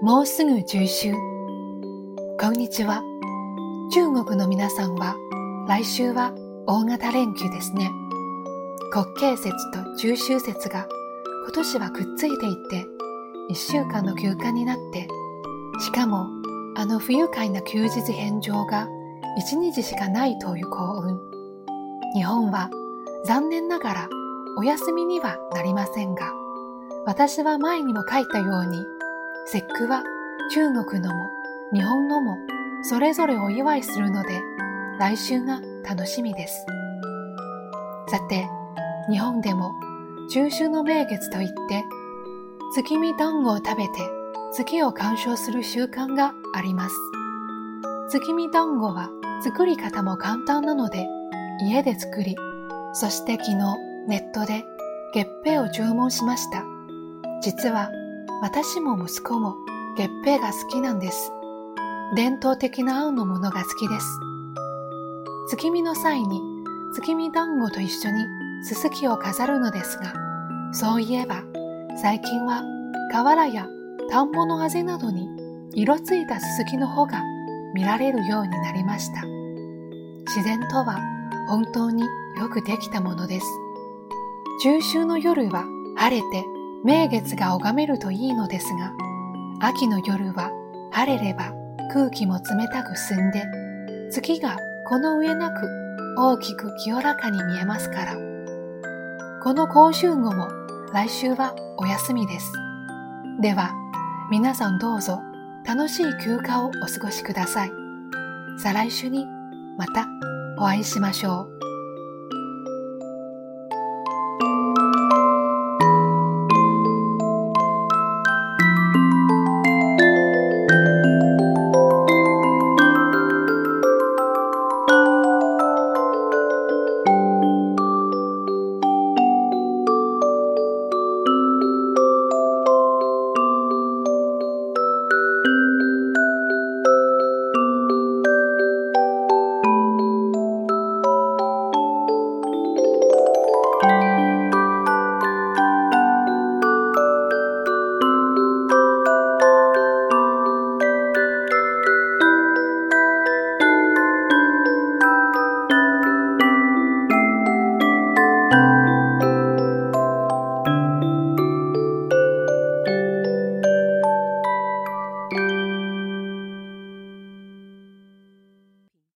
もうすぐ中秋。こんにちは。中国の皆さんは、来週は大型連休ですね。国慶節と中秋節が今年はくっついていて、一週間の休暇になって、しかもあの不愉快な休日返上が一日しかないという幸運。日本は残念ながらお休みにはなりませんが、私は前にも書いたように、節句は中国のも日本のもそれぞれお祝いするので、来週が楽しみです。さて、日本でも中秋の名月といって、月見団子を食べて月を鑑賞する習慣があります。月見団子は作り方も簡単なので、家で作り、そして昨日ネットで月餅を注文しました。実は私も息子も月餅が好きなんです。伝統的な青のものが好きです。月見の際に月見団子と一緒にすすきを飾るのですが、そういえば最近は河原や田んぼのあぜなどに色ついたすすきの穂が見られるようになりました。自然とは本当によくできたものです。中秋の夜は晴れて名月が拝めるといいのですが、秋の夜は晴れれば空気も冷たく澄んで、月がこの上なく大きく清らかに見えますから。この講習後も来週はお休みです。では、皆さんどうぞ楽しい休暇をお過ごしください。再来週にまたお会いしましょう。